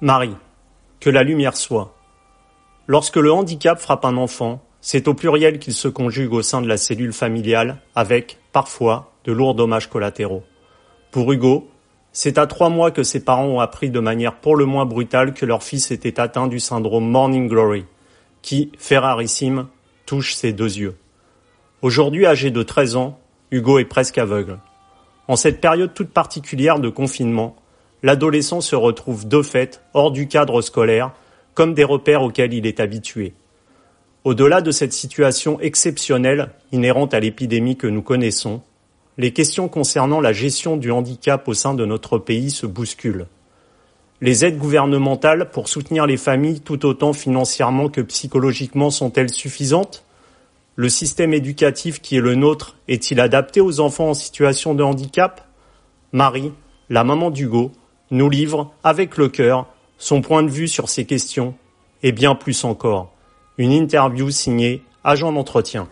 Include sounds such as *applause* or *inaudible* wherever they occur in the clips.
Marie, que la lumière soit. Lorsque le handicap frappe un enfant, c'est au pluriel qu'il se conjugue au sein de la cellule familiale, avec, parfois, de lourds dommages collatéraux. Pour Hugo, c'est à trois mois que ses parents ont appris de manière pour le moins brutale que leur fils était atteint du syndrome Morning Glory, qui, fait rarissime, touche ses deux yeux. Aujourd'hui âgé de 13 ans, Hugo est presque aveugle. En cette période toute particulière de confinement, l'adolescent se retrouve de fait hors du cadre scolaire, comme des repères auxquels il est habitué. Au-delà de cette situation exceptionnelle inhérente à l'épidémie que nous connaissons, les questions concernant la gestion du handicap au sein de notre pays se bousculent. Les aides gouvernementales pour soutenir les familles tout autant financièrement que psychologiquement sont-elles suffisantes? Le système éducatif qui est le nôtre est-il adapté aux enfants en situation de handicap? Marie, la maman d'Hugo, nous livre, avec le cœur, son point de vue sur ces questions, et bien plus encore. Une interview signée Agent d'entretien.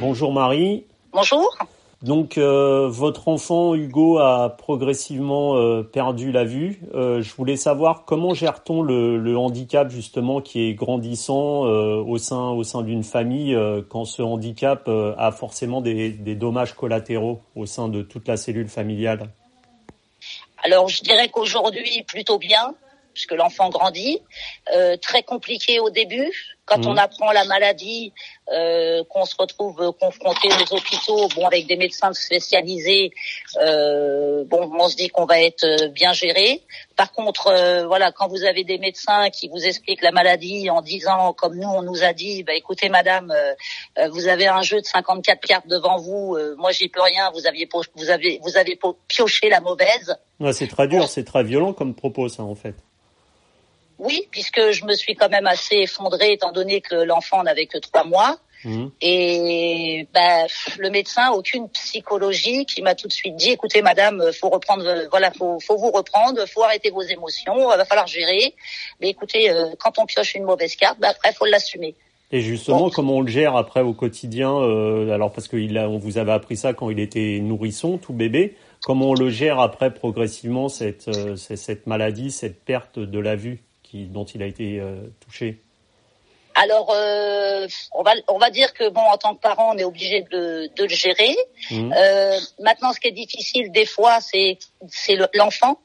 Bonjour Marie. Bonjour. Donc euh, votre enfant Hugo a progressivement euh, perdu la vue. Euh, je voulais savoir comment gère-t-on le, handicap justement qui est grandissant au sein au sein d'une famille quand ce handicap a forcément des, des dommages collatéraux au sein de toute la cellule familiale? Alors je dirais qu'aujourd'hui plutôt bien puisque l'enfant grandit. Euh, très compliqué au début. Quand on mmh. apprend la maladie, euh, qu'on se retrouve confronté aux hôpitaux, bon avec des médecins spécialisés, euh, bon on se dit qu'on va être bien géré. Par contre, voilà, quand vous avez des médecins qui vous expliquent la maladie en disant, comme nous on nous a dit, bah écoutez madame, vous avez un jeu de 54 cartes devant vous, moi j'y peux rien, vous aviez vous avez vous avez pioché la mauvaise. Ouais, c'est très dur, c'est très violent comme propos ça en fait. Oui, puisque je me suis quand même assez effondrée étant donné que l'enfant n'avait que trois mois. Mmh. Et ben, le médecin, aucune psychologie, qui m'a tout de suite dit "Écoutez, madame, faut reprendre, voilà, faut, faut vous reprendre, faut arrêter vos émotions, il va falloir gérer. Mais écoutez, euh, quand on pioche une mauvaise carte, ben après, faut l'assumer." Et justement, comment on le gère après au quotidien euh, Alors parce qu'il a, on vous avait appris ça quand il était nourrisson, tout bébé. Comment on le gère après progressivement cette, euh, cette maladie, cette perte de la vue? Dont il a été euh, touché alors, euh, on va on va dire que bon, en tant que parent, on est obligé de, de le gérer. Mmh. Euh, maintenant, ce qui est difficile des fois, c'est c'est l'enfant,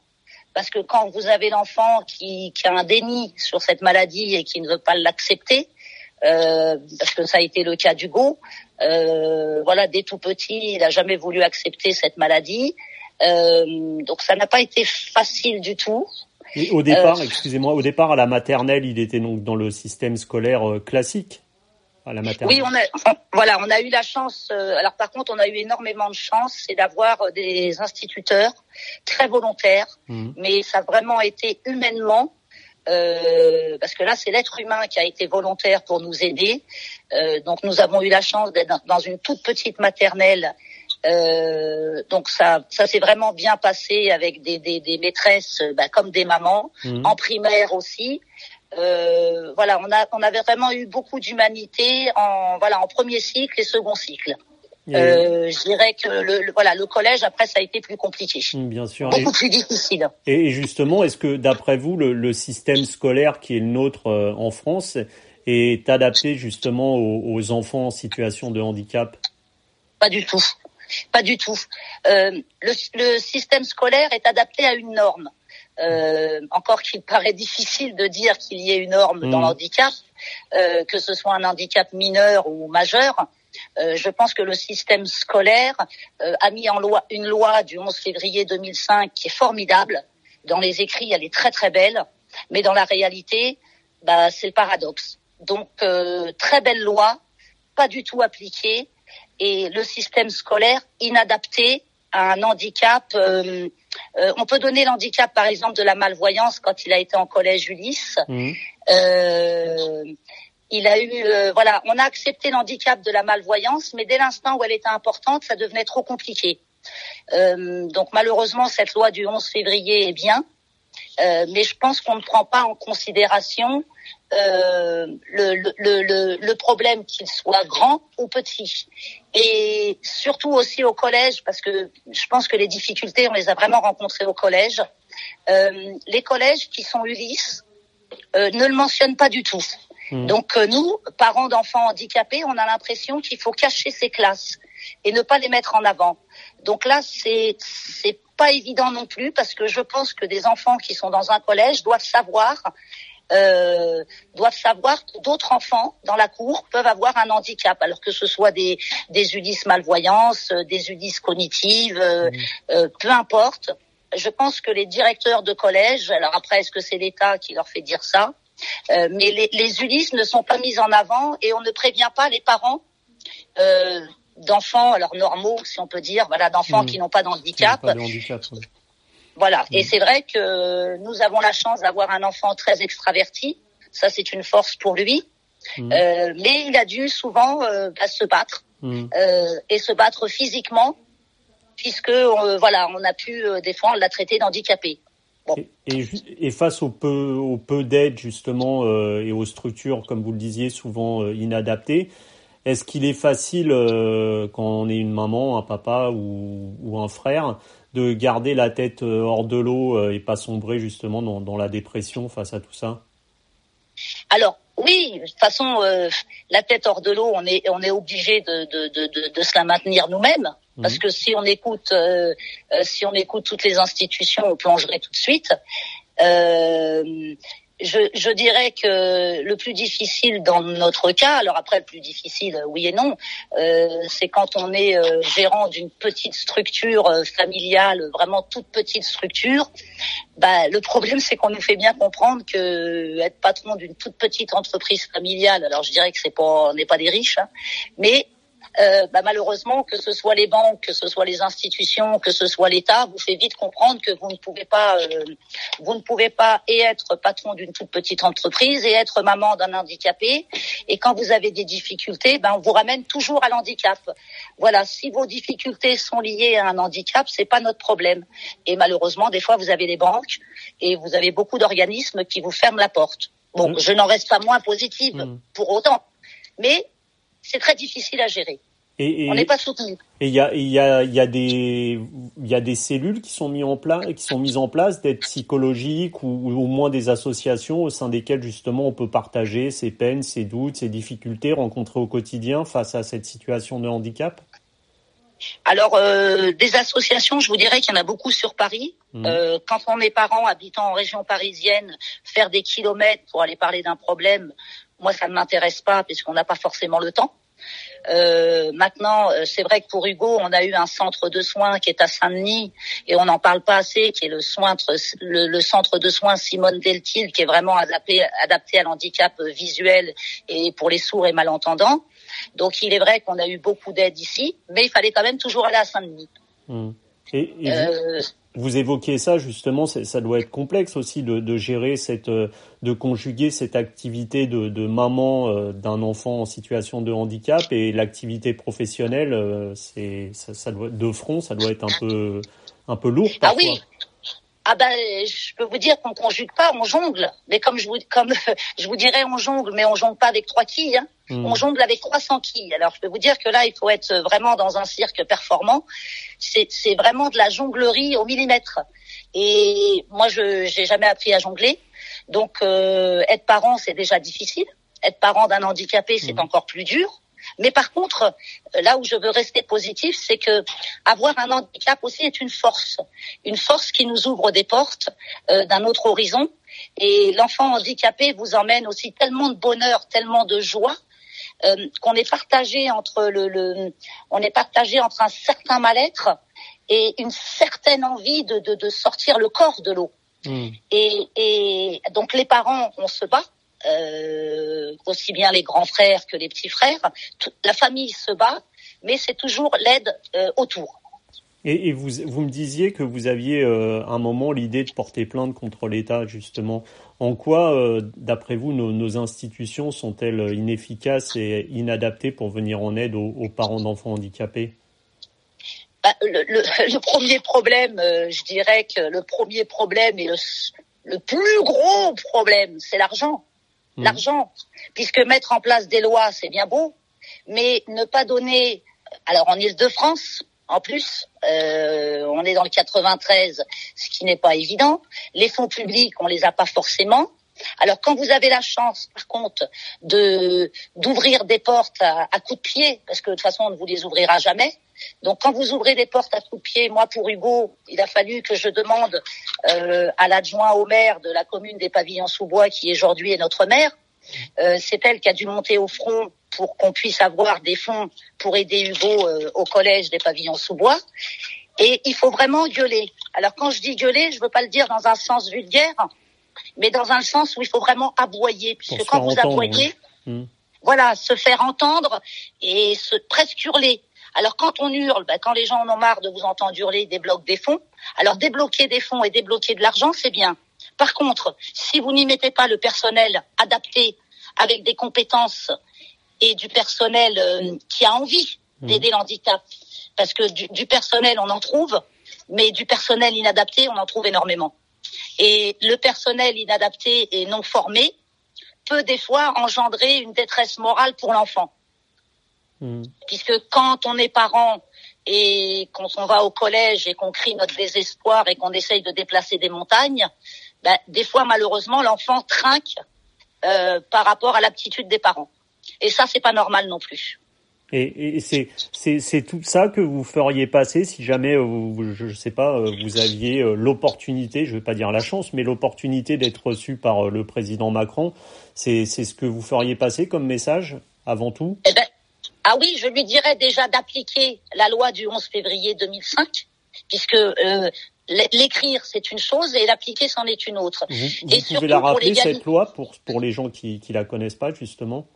parce que quand vous avez l'enfant qui, qui a un déni sur cette maladie et qui ne veut pas l'accepter, euh, parce que ça a été le cas d'Hugo. Voilà, dès tout petit, il n'a jamais voulu accepter cette maladie. Donc ça n'a pas été facile du tout au départ, euh, excusez-moi, au départ à la maternelle, il était donc dans le système scolaire euh, classique. À la maternelle. Oui, on a, voilà, on a eu la chance. Euh, alors par contre, on a eu énormément de chance, c'est d'avoir des instituteurs très volontaires, mmh. mais ça a vraiment été humainement euh, parce que là, c'est l'être humain qui a été volontaire pour nous aider. Euh, donc, nous avons eu la chance d'être dans une toute petite maternelle euh, donc ça, ça s'est vraiment bien passé avec des, des, des maîtresses bah, comme des mamans, mmh. en primaire aussi. Euh, voilà, on a, on avait vraiment eu beaucoup d'humanité en voilà en premier cycle et second cycle. Euh, je dirais que le, voilà le collège après ça a été plus compliqué, mmh, bien sûr, beaucoup plus difficile. Et justement, est-ce que d'après vous le, le, système scolaire qui est le nôtre euh, en France est adapté justement aux, aux enfants en situation de handicap? Pas du tout. Pas du tout. Euh, le, le, système scolaire est adapté à une norme. Euh, encore qu'il paraît difficile de dire qu'il y ait une norme dans mmh. l'handicap, euh, que ce soit un handicap mineur ou majeur. Euh, je pense que le système scolaire euh, a mis en loi une loi du 11 février 2005 qui est formidable. Dans les écrits, elle est très très belle, mais dans la réalité, bah, c'est le paradoxe. Donc, euh, très belle loi, pas du tout appliquée, et le système scolaire inadapté à un handicap. Euh, euh, on peut donner l'handicap, par exemple, de la malvoyance quand il a été en collège Ulysse. Mmh. Euh, il a eu, voilà, on a accepté l'handicap de la malvoyance, mais dès l'instant où elle était importante, ça devenait trop compliqué. Donc malheureusement, cette loi du 11 février est bien, mais je pense qu'on ne prend pas en considération euh, le, le, le, le, problème qu'il soit grand ou petit. Et surtout aussi au collège, parce que je pense que les difficultés, on les a vraiment rencontrées au collège. Euh, les collèges qui sont Ulysse euh, ne le mentionnent pas du tout. Mmh. Donc nous, parents d'enfants handicapés, on a l'impression qu'il faut cacher ces classes et ne pas les mettre en avant. Donc là, c'est pas évident non plus parce que je pense que des enfants qui sont dans un collège doivent savoir euh, doivent savoir que d'autres enfants dans la cour peuvent avoir un handicap, alors que ce soit des, des Ulysse malvoyances, des Ulysse cognitives, euh, mmh. euh, peu importe. Je pense que les directeurs de collège, alors après, est-ce que c'est l'État qui leur fait dire ça euh, Mais les, les Ulysses ne sont pas mis en avant et on ne prévient pas les parents euh, d'enfants, alors normaux, si on peut dire, voilà, d'enfants mmh. qui n'ont pas d'handicap. Voilà. Et mm. c'est vrai que nous avons la chance d'avoir un enfant très extraverti. Ça, c'est une force pour lui. Mm. Euh, mais il a dû souvent euh, bah, se battre mm. euh, et se battre physiquement, puisque euh, voilà, on a pu euh, des fois on l'a traité d'handicapé. Bon. Et, et, face au peu, au peu d'aide justement et aux structures, comme vous le disiez, souvent inadaptées, est-ce qu'il est facile quand on est une maman, un papa ou, ou un frère de garder la tête euh, hors de l'eau euh, et pas sombrer justement dans, dans, la dépression face à tout ça? Alors oui, de toute façon, euh, la tête hors de l'eau, on est on est obligé de de, de, de, se la maintenir nous-mêmes parce mhm. que si on écoute euh, si on écoute toutes les institutions, on plongerait tout de suite. Euh, je, je, dirais que le plus difficile dans notre cas, alors après le plus difficile, oui et non, euh, c'est quand on est euh, gérant d'une petite structure euh, familiale, vraiment toute petite structure. Bah, le problème, c'est qu'on nous fait bien comprendre que être patron d'une toute petite entreprise familiale, alors je dirais que c'est pas, on n'est pas des riches, hein, mais euh, bah, malheureusement, que ce soit les banques, que ce soit les institutions, que ce soit l'État, vous fait vite comprendre que vous ne pouvez pas, euh, vous ne pouvez pas et être patron d'une toute petite entreprise et être maman d'un handicapé. Et quand vous avez des difficultés, ben on vous ramène toujours à l'handicap. Voilà, si vos difficultés sont liées à un handicap, c'est pas notre problème. Et malheureusement, des fois, vous avez des banques et vous avez beaucoup d'organismes qui vous ferment la porte. Bon, mmh. je n'en reste pas moins positive mmh. pour autant, mais c'est très difficile à gérer. Et, on n'est pas soutenu. Et il y a, y, a, y, a des, y a des cellules qui sont, mises en place, qui sont mises en place, d'aide psychologique ou, ou, au moins des associations au sein desquelles justement on peut partager ses peines, ses doutes, ses difficultés rencontrées au quotidien face à cette situation de handicap? Alors, euh, des associations, je vous dirais qu'il y en a beaucoup sur Paris. Mmh. Euh, quand on est parent habitant en région parisienne, faire des kilomètres pour aller parler d'un problème, moi, ça ne m'intéresse pas puisqu'on n'a pas forcément le temps. Euh, maintenant, euh, c'est vrai que pour Hugo, on a eu un centre de soins qui est à Saint-Denis et on n'en parle pas assez, qui est le, le, le, centre de soins Simone Deltil, qui est vraiment adapté, à l'handicap visuel et pour les sourds et malentendants. Donc, il est vrai qu'on a eu beaucoup d'aide ici, mais il fallait quand même toujours aller à Saint-Denis. Mmh. Et, et euh, vous évoquiez ça justement, ça doit être complexe aussi de, de, gérer cette, euh, de conjuguer cette activité de, de maman euh, d'un enfant en situation de handicap et l'activité professionnelle. C'est ça, ça, doit de front, ça doit être un peu un peu lourd parfois. Ah oui. Ah ben, je peux vous dire qu'on conjugue pas, on jongle. Mais comme je vous, comme *laughs* je vous dirais, on jongle, mais on jongle pas avec trois quilles. Hein. Hmm. On jongle avec 300 quilles. Alors, je peux vous dire que là, il faut être vraiment dans un cirque performant. C'est, c'est vraiment de la jonglerie au millimètre. Et moi, je j'ai jamais appris à jongler. Donc, euh, être parent, c'est déjà difficile. Être parent d'un handicapé, c'est hmm. encore plus dur. Mais par contre, là où je veux rester positif, c'est que avoir un handicap aussi est une force, une force qui nous ouvre des portes euh, d'un autre horizon. Et l'enfant handicapé vous emmène aussi tellement de bonheur, tellement de joie. Euh, qu'on est partagé entre le, le, on est partagé entre un certain mal-être et une certaine envie de, de, de sortir le corps de l'eau. Mmh. Et, et donc les parents, on se bat euh, aussi bien les grands frères que les petits frères. Toute la famille se bat, mais c'est toujours l'aide euh, autour. Et, et vous, vous, me disiez que vous aviez euh, un moment l'idée de porter plainte contre l'État, justement. En quoi, euh, d'après vous, nos, nos, institutions sont-elles inefficaces et inadaptées pour venir en aide aux, aux parents d'enfants handicapés? Bah, le, le, *laughs* le, premier problème, euh, je dirais que le premier problème et le, le plus gros problème, c'est l'argent. Mmh. L'argent. Puisque mettre en place des lois, c'est bien beau, mais ne pas donner. Alors en Ile-de-France, en plus, euh, on est dans le 93, ce qui n'est pas évident. Les fonds publics, on les a pas forcément. Alors quand vous avez la chance, par contre, de d'ouvrir des portes à, coups de pied, parce que de toute façon on ne vous les ouvrira jamais. Donc quand vous ouvrez des portes à coups de pied, moi pour Hugo, il a fallu que je demande euh, à l'adjoint au maire de la commune des Pavillons-sous-Bois, qui aujourd'hui est notre maire, euh, c'est elle qui a dû monter au front pour qu'on puisse avoir des fonds pour aider Hugo euh, au collège des Pavillons sous bois. Et il faut vraiment gueuler. Alors quand je dis gueuler, je veux pas le dire dans un sens vulgaire, mais dans un sens où il faut vraiment aboyer, puisque quand vous aboyez, hmm. voilà, se faire entendre et se presque hurler. Alors quand on hurle, bah, quand les gens en ont marre de vous entendre hurler, débloquent des fonds. Alors débloquer des fonds et débloquer de l'argent, c'est bien. Par contre, si vous n'y mettez pas le personnel adapté avec des compétences et du personnel euh, qui a envie mmh. d'aider l'handicap, parce que du, personnel on en trouve, mais du personnel inadapté on en trouve énormément. Et le personnel inadapté et non formé peut des fois engendrer une détresse morale pour l'enfant. Mmh. Puisque quand on est parent et quand on va au collège et qu'on crie notre désespoir et qu'on essaye de déplacer des montagnes, ben, des fois malheureusement l'enfant trinque euh, par rapport à l'aptitude des parents. Et ça, c'est pas normal non plus. Et, et c'est c'est tout ça que vous feriez passer si jamais euh, vous, je sais pas euh, vous aviez l'opportunité, je vais pas dire la chance, mais l'opportunité d'être reçu par le président Macron. C'est c'est ce que vous feriez passer comme message avant tout? Eh ben, ah oui, je lui dirais déjà d'appliquer la loi du 11 février 2005, puisque euh, l'écrire c'est une chose et l'appliquer c'en est une autre. Vous, vous pouvez la rappeler cette loi pour pour les gens qui qui la connaissent pas justement?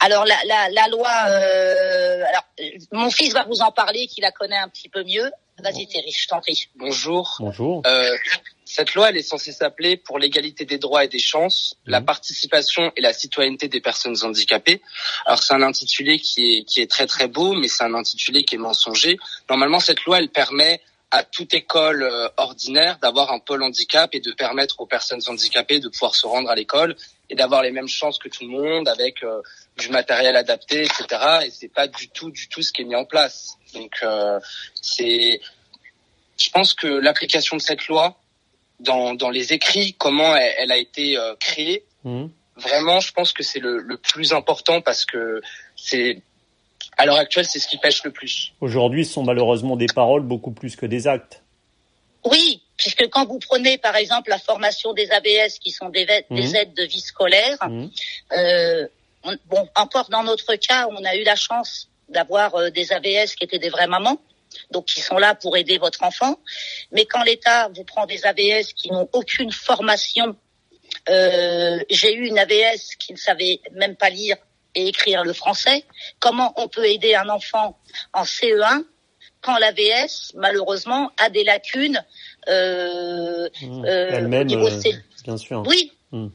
Alors la, la, la loi, euh, alors mon fils va vous en parler, qui la connaît un petit peu mieux. Vas-y Thierry, je t'en prie. Bonjour. Bonjour. Euh, cette loi, elle est censée s'appeler pour l'égalité des droits et des chances, mmh. la participation et la citoyenneté des personnes handicapées. Alors c'est un intitulé qui est qui est très très beau, mais c'est un intitulé qui est mensonger. Normalement, cette loi, elle permet à toute école euh, ordinaire d'avoir un pôle handicap et de permettre aux personnes handicapées de pouvoir se rendre à l'école et d'avoir les mêmes chances que tout le monde avec euh, du matériel adapté, etc. Et c'est pas du tout, du tout ce qui est mis en place. Donc euh, c'est, je pense que l'application de cette loi dans, dans les écrits, comment elle, a été créée, mmh. vraiment, je pense que c'est le, le plus important parce que c'est à l'heure actuelle, c'est ce qui pêche le plus. Aujourd'hui, ce sont malheureusement des paroles beaucoup plus que des actes. Oui, puisque quand vous prenez par exemple la formation des ABS, qui sont des, mmh. aides de vie scolaire, mmh. euh, bon, encore dans notre cas, on a eu la chance d'avoir euh, des ABS qui étaient des vraies mamans, donc qui sont là pour aider votre enfant. Mais quand l'État vous prend des ABS qui n'ont aucune formation, euh, j'ai eu une ABS qui ne savait même pas lire et écrire le français. Comment on peut aider un enfant en CE1 quand l'AVS, malheureusement, a des lacunes euh, mmh. euh, niveau euh, bien sûr. Oui. Mmh.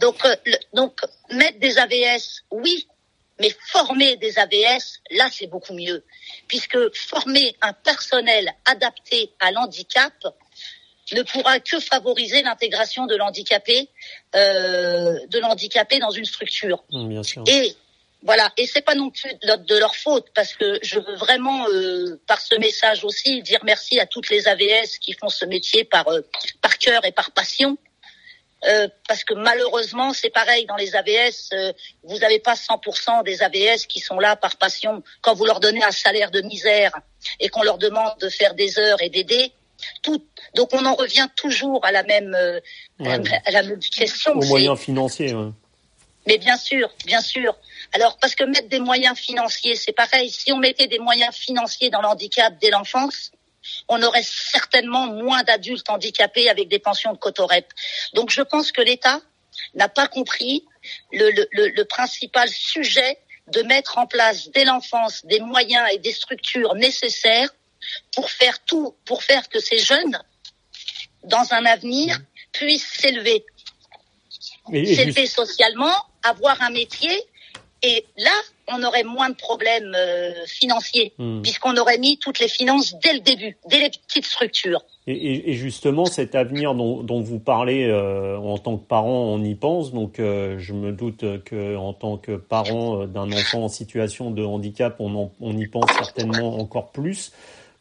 Donc, euh, donc mettre des AVS, oui, mais former des AVS, là, c'est beaucoup mieux, puisque former un personnel adapté à l'handicap ne pourra que favoriser l'intégration de l'handicapé, euh, de l'handicapé dans une structure. Mmh, bien sûr. Et voilà, et c'est pas non plus de leur faute parce que je veux vraiment euh, par ce message aussi dire merci à toutes les AVS qui font ce métier par euh, par cœur et par passion. Euh, parce que malheureusement, c'est pareil dans les AVS, vous n'avez pas 100% des AVS qui sont là par passion. Quand vous leur donnez un salaire de misère et qu'on leur demande de faire des heures et d'aider, tout. Donc on en revient toujours à la même, *laughs* à la même question. Aux moyens financiers. Ouais. Mais bien sûr, bien sûr. Alors, parce que mettre des moyens financiers, c'est pareil. Si on mettait des moyens financiers dans l'handicap dès l'enfance, on aurait certainement moins d'adultes handicapés avec des pensions de cotorep. Donc, je pense que l'État n'a pas compris le, le, le, principal sujet de mettre en place dès l'enfance des moyens et des structures nécessaires pour faire tout, pour faire que ces jeunes, dans un avenir, puissent s'élever. S'élever socialement, avoir un métier et là, on aurait moins de problèmes euh, financiers, hmm. puisqu'on aurait mis toutes les finances dès le début, dès les petites structures. Et, et justement, cet avenir dont, dont vous parlez euh, en tant que parent, on y pense. Donc, euh, je me doute que en tant que parent d'un enfant en situation de handicap, on, on y pense certainement encore plus.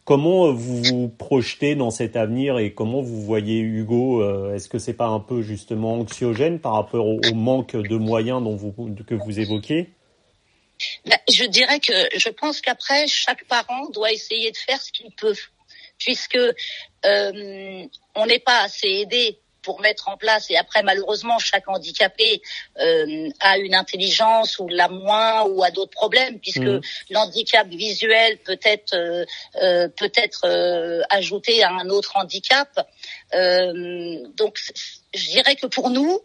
Comment vous vous projetez dans cet avenir et comment vous voyez Hugo Est-ce que c'est pas un peu justement anxiogène par rapport au, manque de moyens dont vous, que vous évoquez Je dirais que je pense qu'après chaque parent doit essayer de faire ce qu'il peut, puisque euh, on n'est pas assez aidé pour mettre en place. Et après, malheureusement, chaque handicapé euh, a une intelligence ou l'a moins ou a d'autres problèmes, puisque mmh. l'handicap visuel peut être euh, euh, peut être ajouté à un autre handicap. donc, je dirais que pour nous,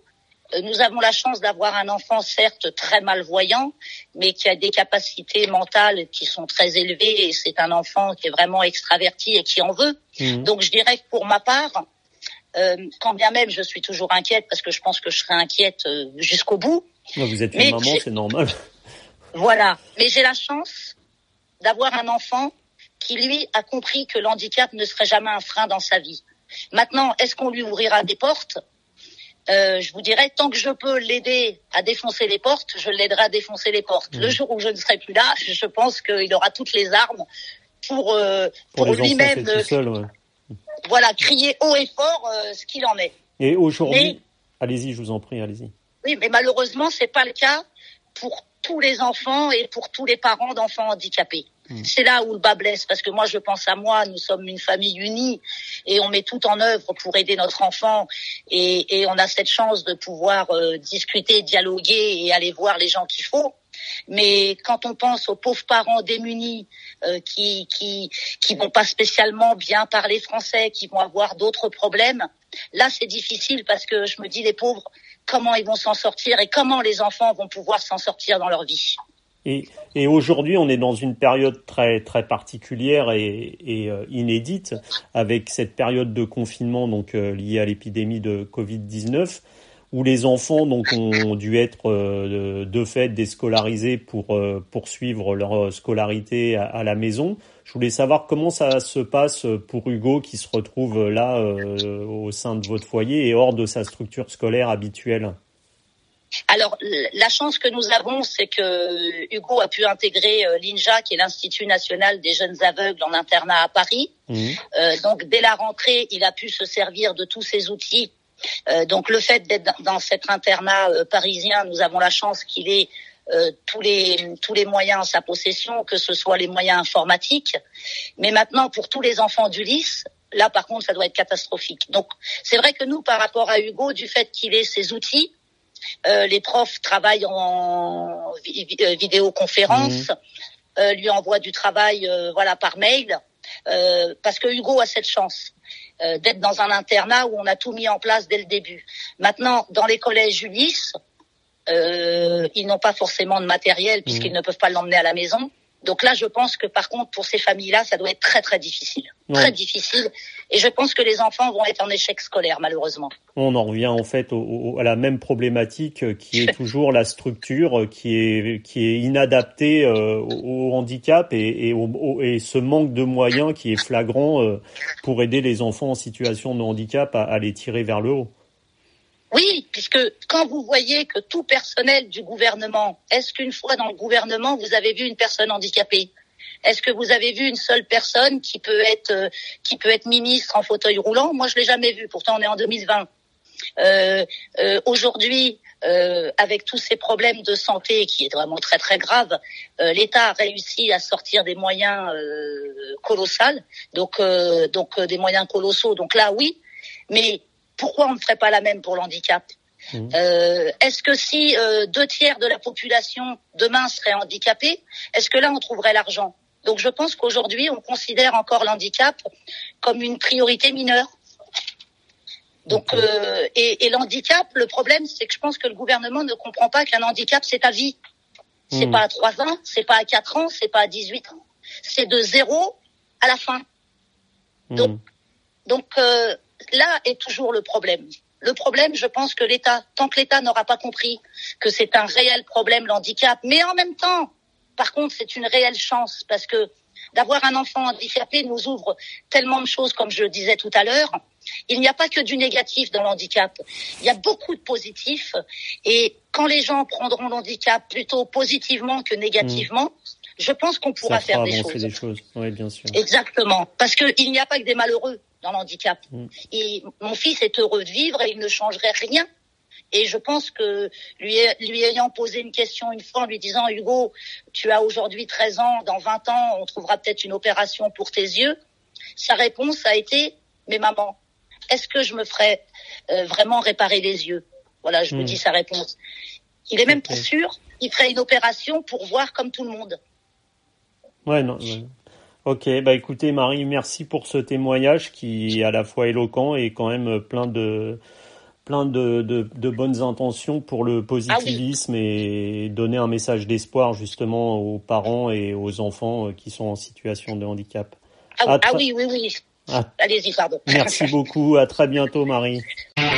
nous avons la chance d'avoir un enfant certes très malvoyant, mais qui a des capacités mentales qui sont très élevées et c'est un enfant qui est vraiment extraverti et qui en veut. Mmh. Donc je dirais que pour ma part, euh, quand bien même je suis toujours inquiète parce que je pense que je serai inquiète euh, jusqu'au bout. Vous êtes une maman, c'est normal. Voilà, mais j'ai la chance d'avoir un enfant qui lui a compris que l'handicap ne serait jamais un frein dans sa vie. Maintenant, est-ce qu'on lui ouvrira des portes? Euh, je vous dirais, tant que je peux l'aider à défoncer les portes, je l'aiderai à défoncer les portes. Le mmh. jour où je ne serai plus là, je pense qu'il aura toutes les armes pour, euh, pour, pour lui-même voilà, crier haut et fort euh, ce qu'il en est. Et aujourd'hui, allez-y, je vous en prie, allez-y. Oui, mais malheureusement, c'est pas le cas pour tous les enfants et pour tous les parents d'enfants handicapés. Hmm. C'est là où le bas blesse, parce que moi, je pense à moi, nous sommes une famille unie et on met tout en œuvre pour aider notre enfant et, et on a cette chance de pouvoir euh, discuter, dialoguer et aller voir les gens qu'il faut. Mais quand on pense aux pauvres parents démunis euh, qui qui qui vont pas spécialement bien parler français, qui vont avoir d'autres problèmes, là c'est difficile parce que je me dis les pauvres comment ils vont s'en sortir et comment les enfants vont pouvoir s'en sortir dans leur vie? Et, et aujourd'hui, on est dans une période très très particulière et, euh, inédite avec cette période de confinement donc euh, liée à l'épidémie de Covid 19 où les enfants donc ont dû être euh, de fait déscolarisés pour euh, poursuivre leur scolarité à, la maison. Je voulais savoir comment ça se passe pour Hugo qui se retrouve là au sein de votre foyer et hors de sa structure scolaire habituelle. Alors, la chance que nous avons, c'est que Hugo a pu intégrer l'INJA, qui est l'Institut national des jeunes aveugles en internat à Paris. Mmh. donc, dès la rentrée, il a pu se servir de tous ces outils euh, donc le fait d'être dans cet internat euh, parisien, nous avons la chance qu'il ait euh, tous les tous les moyens en sa possession, que ce soit les moyens informatiques. Mais maintenant, pour tous les enfants d'Ulysse, là par contre, ça doit être catastrophique. Donc c'est vrai que nous, par rapport à Hugo, du fait qu'il ait ces outils, les profs travaillent en vidéoconférence, mmh. lui envoient du travail, voilà, par mail, parce que Hugo a cette chance. Euh, d'être dans un internat où on a tout mis en place dès le début. Maintenant, dans les collèges Ulysse, euh, ils n'ont pas forcément de matériel puisqu'ils mmh. ne peuvent pas l'emmener à la maison. Donc là, je pense que par contre, pour ces familles-là, ça doit être très très difficile, très difficile. Et je pense que les enfants vont être en échec scolaire, malheureusement. On en revient en fait à la même problématique qui est toujours la structure qui est qui est inadaptée euh, au, handicap et, et, ce manque de moyens qui est flagrant euh, pour aider les enfants en situation de handicap à les tirer vers le haut. Oui, puisque quand vous voyez que tout personnel du gouvernement, est-ce qu'une fois dans le gouvernement, vous avez vu une personne handicapée? Est-ce que vous avez vu une seule personne qui peut être euh, qui peut être ministre en fauteuil roulant? Moi, je l'ai jamais vu. Pourtant, on est en 2020. Euh, euh, Aujourd'hui, euh, avec tous ces problèmes de santé qui est vraiment très très grave, euh, l'État a réussi à sortir des moyens colossaux, donc donc des moyens colossaux. Donc là, oui, mais pourquoi on ne ferait pas la même pour l'handicap? Mmh. euh, Est-ce que si euh, deux tiers de la population demain serait handicapée, est-ce que là on trouverait l'argent? Donc je pense qu'aujourd'hui on considère encore l'handicap comme une priorité mineure. Donc euh, et, l'handicap, le problème c'est que je pense que le gouvernement ne comprend pas qu'un handicap c'est à vie. C'est mmh. pas à 3 ans, c'est pas à 4 ans, c'est pas à 18 ans. C'est de zéro à la fin. Mmh. Donc donc là est toujours le problème. Le problème, je pense que l'État, tant que l'État n'aura pas compris que c'est un réel problème, l'handicap, mais en même temps, par contre, c'est une réelle chance parce que d'avoir un enfant handicapé nous ouvre tellement de choses, comme je le disais tout à l'heure. Il n'y a pas que du négatif dans l'handicap. Il y a beaucoup de positifs. Et quand les gens prendront l'handicap plutôt positivement que négativement, mmh. je pense qu'on pourra faire des choses. des choses. Oui, bien sûr. Exactement. Parce qu'il n'y a pas que des malheureux dans l'handicap. Mmh. Et mon fils est heureux de vivre et il ne changerait rien et je pense que lui, lui ayant posé une question une fois en lui disant Hugo, tu as aujourd'hui 13 ans, dans 20 ans, on trouvera peut-être une opération pour tes yeux. Sa réponse a été mais maman, est-ce que je me ferais euh, vraiment réparer les yeux? Voilà, je me hmm. dis sa réponse. Il est même pas sûr qu'il ferait une opération pour voir comme tout le monde. Ouais, non. Ok, bah écoutez Marie, merci pour ce témoignage qui est à la fois éloquent et quand même plein de, plein de, de, bonnes intentions pour le positivisme ah et donner un message d'espoir justement aux parents et aux enfants euh, qui sont en situation de handicap. Ah, ah oui, oui, oui. Ah. Allez-y, pardon. Merci beaucoup. À très bientôt, Marie. *laughs*